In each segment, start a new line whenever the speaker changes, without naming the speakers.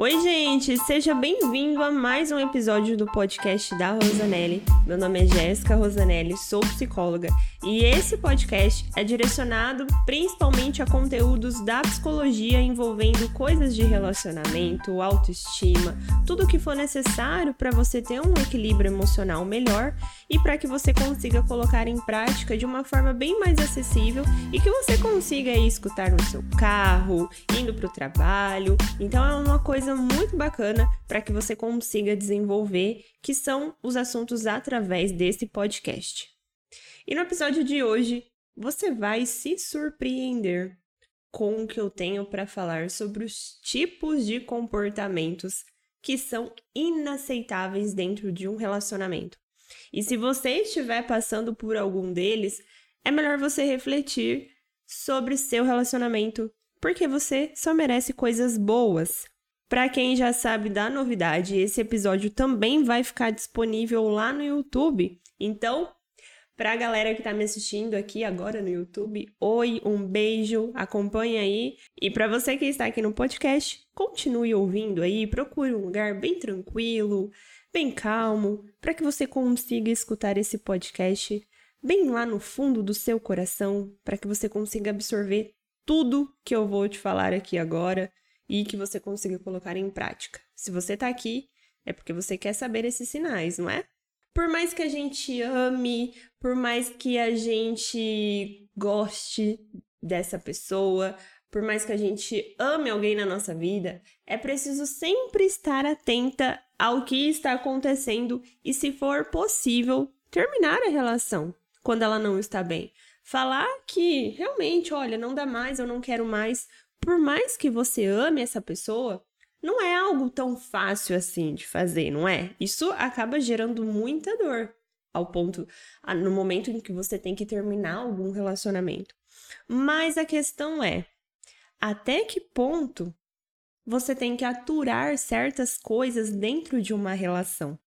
Oi, gente! Seja bem-vindo a mais um episódio do podcast da Rosanelli. Meu nome é Jéssica Rosanelli, sou psicóloga e esse podcast é direcionado principalmente a conteúdos da psicologia envolvendo coisas de relacionamento, autoestima, tudo o que for necessário para você ter um equilíbrio emocional melhor e para que você consiga colocar em prática de uma forma bem mais acessível e que você consiga escutar no seu carro, indo para o trabalho. Então é uma coisa muito bacana para que você consiga desenvolver, que são os assuntos através desse podcast. E no episódio de hoje, você vai se surpreender com o que eu tenho para falar sobre os tipos de comportamentos que são inaceitáveis dentro de um relacionamento. E se você estiver passando por algum deles, é melhor você refletir sobre seu relacionamento, porque você só merece coisas boas. Para quem já sabe da novidade, esse episódio também vai ficar disponível lá no YouTube. Então, para a galera que está me assistindo aqui agora no YouTube, oi, um beijo, acompanha aí. E para você que está aqui no podcast, continue ouvindo aí, procure um lugar bem tranquilo, bem calmo, para que você consiga escutar esse podcast bem lá no fundo do seu coração, para que você consiga absorver tudo que eu vou te falar aqui agora e que você consiga colocar em prática. Se você está aqui, é porque você quer saber esses sinais, não é? por mais que a gente ame, por mais que a gente goste dessa pessoa, por mais que a gente ame alguém na nossa vida, é preciso sempre estar atenta ao que está acontecendo e, se for possível, terminar a relação quando ela não está bem. Falar que realmente, olha, não dá mais, eu não quero mais. Por mais que você ame essa pessoa, não é algo tão fácil assim de fazer, não é? Isso acaba gerando muita dor ao ponto no momento em que você tem que terminar algum relacionamento. Mas a questão é até que ponto você tem que aturar certas coisas dentro de uma relação.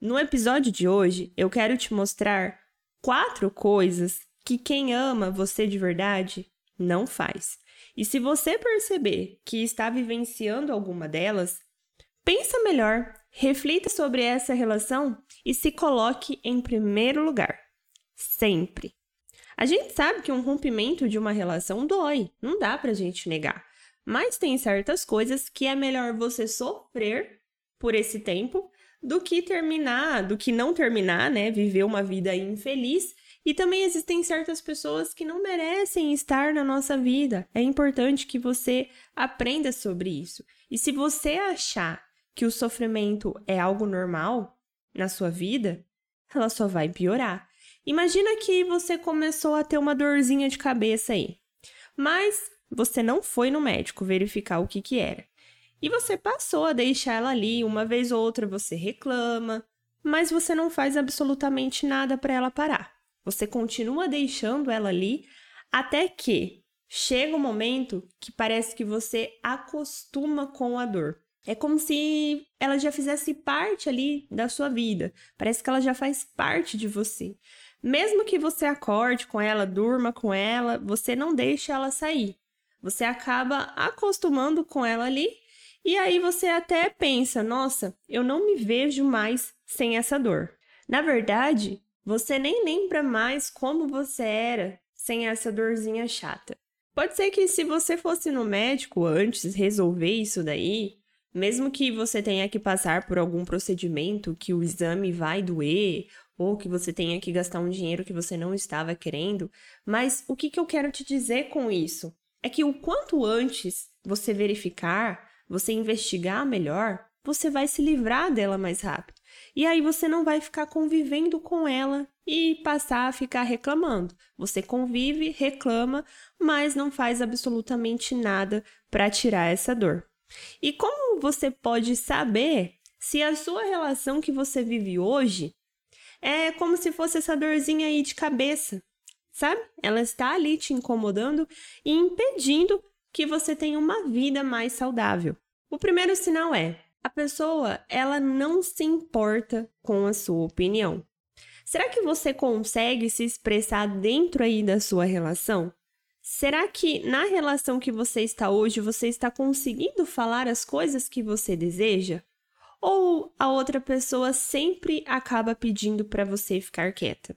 No episódio de hoje, eu quero te mostrar quatro coisas que quem ama você de verdade não faz. E se você perceber que está vivenciando alguma delas, pensa melhor, reflita sobre essa relação e se coloque em primeiro lugar. Sempre. A gente sabe que um rompimento de uma relação dói, não dá pra gente negar. Mas tem certas coisas que é melhor você sofrer por esse tempo do que terminar, do que não terminar, né? Viver uma vida infeliz e também existem certas pessoas que não merecem estar na nossa vida. É importante que você aprenda sobre isso. E se você achar que o sofrimento é algo normal na sua vida, ela só vai piorar. Imagina que você começou a ter uma dorzinha de cabeça aí, mas você não foi no médico verificar o que, que era. E você passou a deixar ela ali, uma vez ou outra você reclama, mas você não faz absolutamente nada para ela parar. Você continua deixando ela ali até que chega um momento que parece que você acostuma com a dor. É como se ela já fizesse parte ali da sua vida. Parece que ela já faz parte de você. Mesmo que você acorde com ela, durma com ela, você não deixa ela sair. Você acaba acostumando com ela ali e aí você até pensa: nossa, eu não me vejo mais sem essa dor. Na verdade, você nem lembra mais como você era sem essa dorzinha chata. Pode ser que se você fosse no médico antes resolver isso daí, mesmo que você tenha que passar por algum procedimento que o exame vai doer, ou que você tenha que gastar um dinheiro que você não estava querendo, mas o que, que eu quero te dizer com isso? É que o quanto antes você verificar, você investigar melhor, você vai se livrar dela mais rápido. E aí você não vai ficar convivendo com ela e passar a ficar reclamando. Você convive, reclama, mas não faz absolutamente nada para tirar essa dor. E como você pode saber se a sua relação que você vive hoje é como se fosse essa dorzinha aí de cabeça, sabe? Ela está ali te incomodando e impedindo que você tenha uma vida mais saudável. O primeiro sinal é a pessoa, ela não se importa com a sua opinião. Será que você consegue se expressar dentro aí da sua relação? Será que na relação que você está hoje, você está conseguindo falar as coisas que você deseja? Ou a outra pessoa sempre acaba pedindo para você ficar quieta?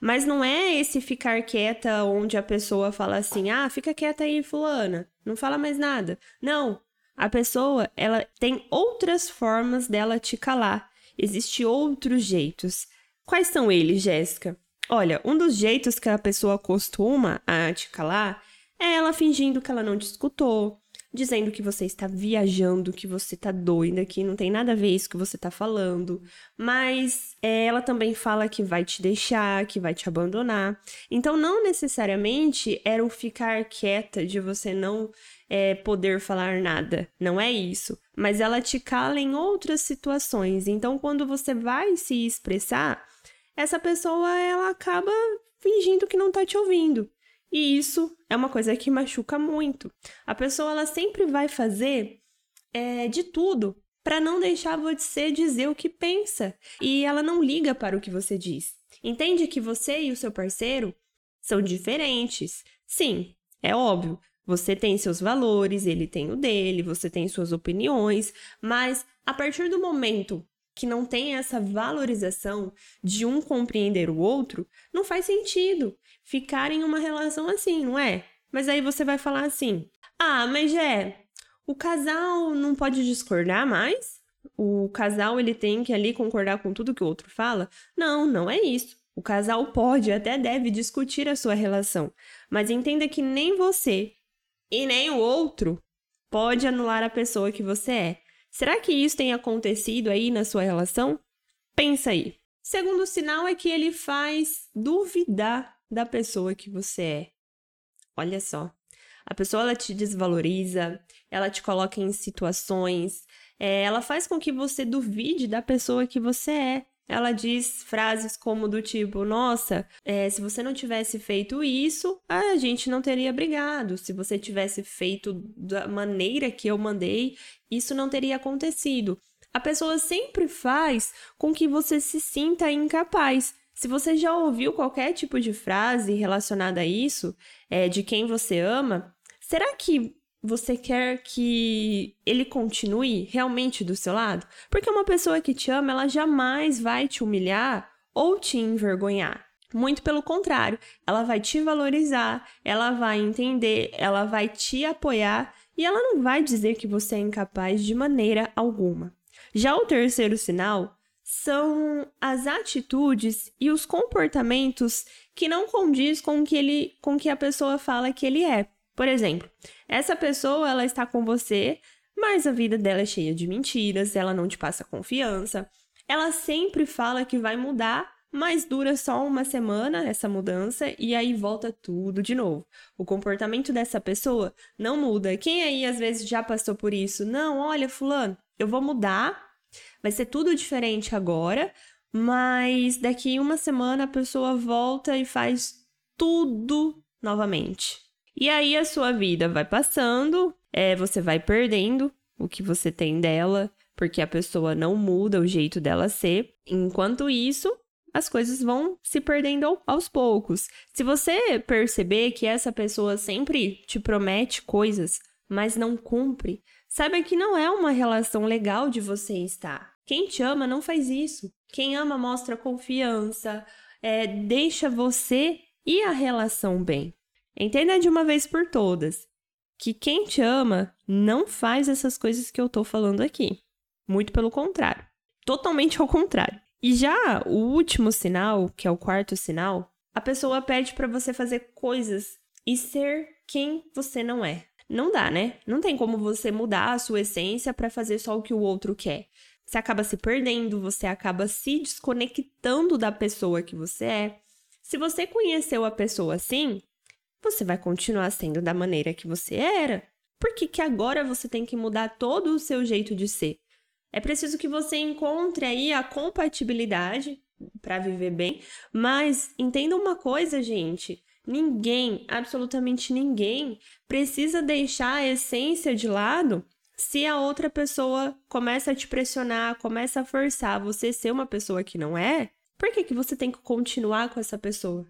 Mas não é esse ficar quieta onde a pessoa fala assim: "Ah, fica quieta aí, fulana, não fala mais nada". Não, a pessoa, ela tem outras formas dela te calar. Existem outros jeitos. Quais são eles, Jéssica? Olha, um dos jeitos que a pessoa costuma a te calar é ela fingindo que ela não te escutou, dizendo que você está viajando, que você está doida, que não tem nada a ver isso que você está falando. Mas é, ela também fala que vai te deixar, que vai te abandonar. Então, não necessariamente era o ficar quieta de você não é, poder falar nada. Não é isso. Mas ela te cala em outras situações. Então, quando você vai se expressar, essa pessoa ela acaba fingindo que não tá te ouvindo. E isso é uma coisa que machuca muito. A pessoa ela sempre vai fazer é, de tudo para não deixar você dizer o que pensa. E ela não liga para o que você diz. Entende que você e o seu parceiro são diferentes. Sim, é óbvio. Você tem seus valores, ele tem o dele, você tem suas opiniões, mas a partir do momento que não tem essa valorização de um compreender o outro, não faz sentido ficar em uma relação assim, não é? Mas aí você vai falar assim: ah, mas é, o casal não pode discordar mais? O casal ele tem que ali concordar com tudo que o outro fala? Não, não é isso. O casal pode até deve discutir a sua relação, mas entenda que nem você e nem o outro pode anular a pessoa que você é. Será que isso tem acontecido aí na sua relação? Pensa aí. Segundo sinal é que ele faz duvidar da pessoa que você é. Olha só. A pessoa ela te desvaloriza, ela te coloca em situações, é, ela faz com que você duvide da pessoa que você é. Ela diz frases como do tipo: Nossa, é, se você não tivesse feito isso, a gente não teria brigado. Se você tivesse feito da maneira que eu mandei, isso não teria acontecido. A pessoa sempre faz com que você se sinta incapaz. Se você já ouviu qualquer tipo de frase relacionada a isso, é, de quem você ama, será que você quer que ele continue realmente do seu lado? Porque uma pessoa que te ama, ela jamais vai te humilhar ou te envergonhar. Muito pelo contrário, ela vai te valorizar, ela vai entender, ela vai te apoiar e ela não vai dizer que você é incapaz de maneira alguma. Já o terceiro sinal são as atitudes e os comportamentos que não condiz com que ele com que a pessoa fala que ele é. Por exemplo, essa pessoa ela está com você, mas a vida dela é cheia de mentiras, ela não te passa confiança. Ela sempre fala que vai mudar, mas dura só uma semana essa mudança e aí volta tudo de novo. O comportamento dessa pessoa não muda. Quem aí às vezes já passou por isso? Não, olha, fulano, eu vou mudar, vai ser tudo diferente agora, mas daqui uma semana a pessoa volta e faz tudo novamente. E aí a sua vida vai passando, é, você vai perdendo o que você tem dela, porque a pessoa não muda o jeito dela ser. Enquanto isso, as coisas vão se perdendo aos poucos. Se você perceber que essa pessoa sempre te promete coisas, mas não cumpre, saiba que não é uma relação legal de você estar. Quem te ama não faz isso. Quem ama mostra confiança, é, deixa você e a relação bem. Entenda de uma vez por todas que quem te ama não faz essas coisas que eu tô falando aqui. Muito pelo contrário. Totalmente ao contrário. E já o último sinal, que é o quarto sinal, a pessoa pede para você fazer coisas e ser quem você não é. Não dá, né? Não tem como você mudar a sua essência para fazer só o que o outro quer. Você acaba se perdendo, você acaba se desconectando da pessoa que você é. Se você conheceu a pessoa assim, você vai continuar sendo da maneira que você era. Por que, que agora você tem que mudar todo o seu jeito de ser? É preciso que você encontre aí a compatibilidade para viver bem, mas entenda uma coisa, gente. Ninguém, absolutamente ninguém, precisa deixar a essência de lado se a outra pessoa começa a te pressionar, começa a forçar você ser uma pessoa que não é. Por que, que você tem que continuar com essa pessoa?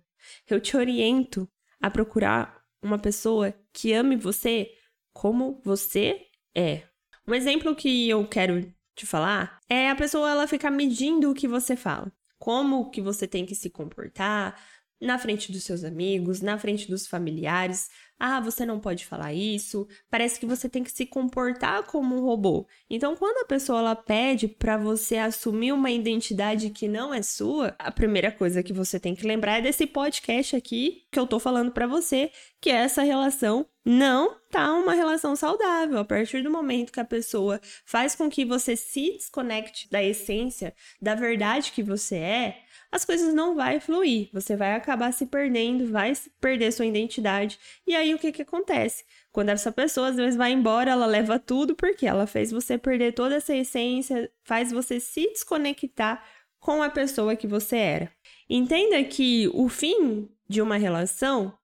Eu te oriento a procurar uma pessoa que ame você como você é. Um exemplo que eu quero te falar é a pessoa ela ficar medindo o que você fala, como que você tem que se comportar na frente dos seus amigos, na frente dos familiares, ah, você não pode falar isso. Parece que você tem que se comportar como um robô. Então, quando a pessoa ela pede para você assumir uma identidade que não é sua, a primeira coisa que você tem que lembrar é desse podcast aqui que eu tô falando para você, que é essa relação não tá uma relação saudável. A partir do momento que a pessoa faz com que você se desconecte da essência, da verdade que você é, as coisas não vai fluir. Você vai acabar se perdendo, vai perder sua identidade. E aí o que que acontece? Quando essa pessoa às vezes vai embora, ela leva tudo porque ela fez você perder toda essa essência, faz você se desconectar com a pessoa que você era. Entenda que o fim de uma relação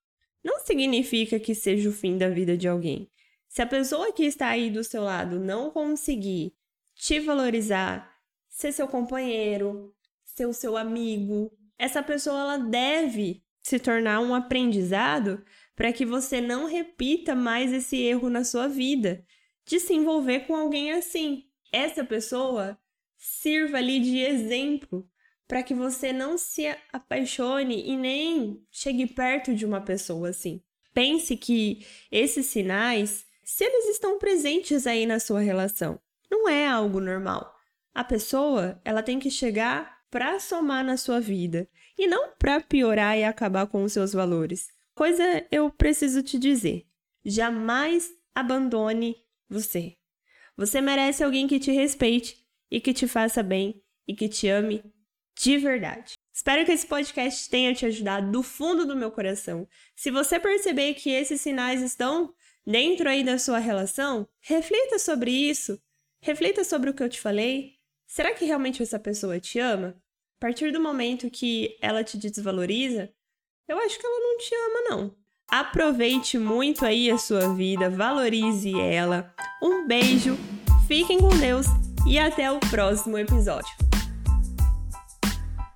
não significa que seja o fim da vida de alguém. Se a pessoa que está aí do seu lado não conseguir te valorizar, ser seu companheiro, ser o seu amigo. Essa pessoa ela deve se tornar um aprendizado para que você não repita mais esse erro na sua vida de se envolver com alguém assim. Essa pessoa sirva ali de exemplo para que você não se apaixone e nem chegue perto de uma pessoa assim. Pense que esses sinais, se eles estão presentes aí na sua relação, não é algo normal. A pessoa, ela tem que chegar para somar na sua vida e não para piorar e acabar com os seus valores. Coisa eu preciso te dizer: jamais abandone você. Você merece alguém que te respeite e que te faça bem e que te ame de verdade. Espero que esse podcast tenha te ajudado do fundo do meu coração. Se você perceber que esses sinais estão dentro aí da sua relação, reflita sobre isso. Reflita sobre o que eu te falei. Será que realmente essa pessoa te ama? A partir do momento que ela te desvaloriza, eu acho que ela não te ama, não. Aproveite muito aí a sua vida, valorize ela. Um beijo, fiquem com Deus e até o próximo episódio.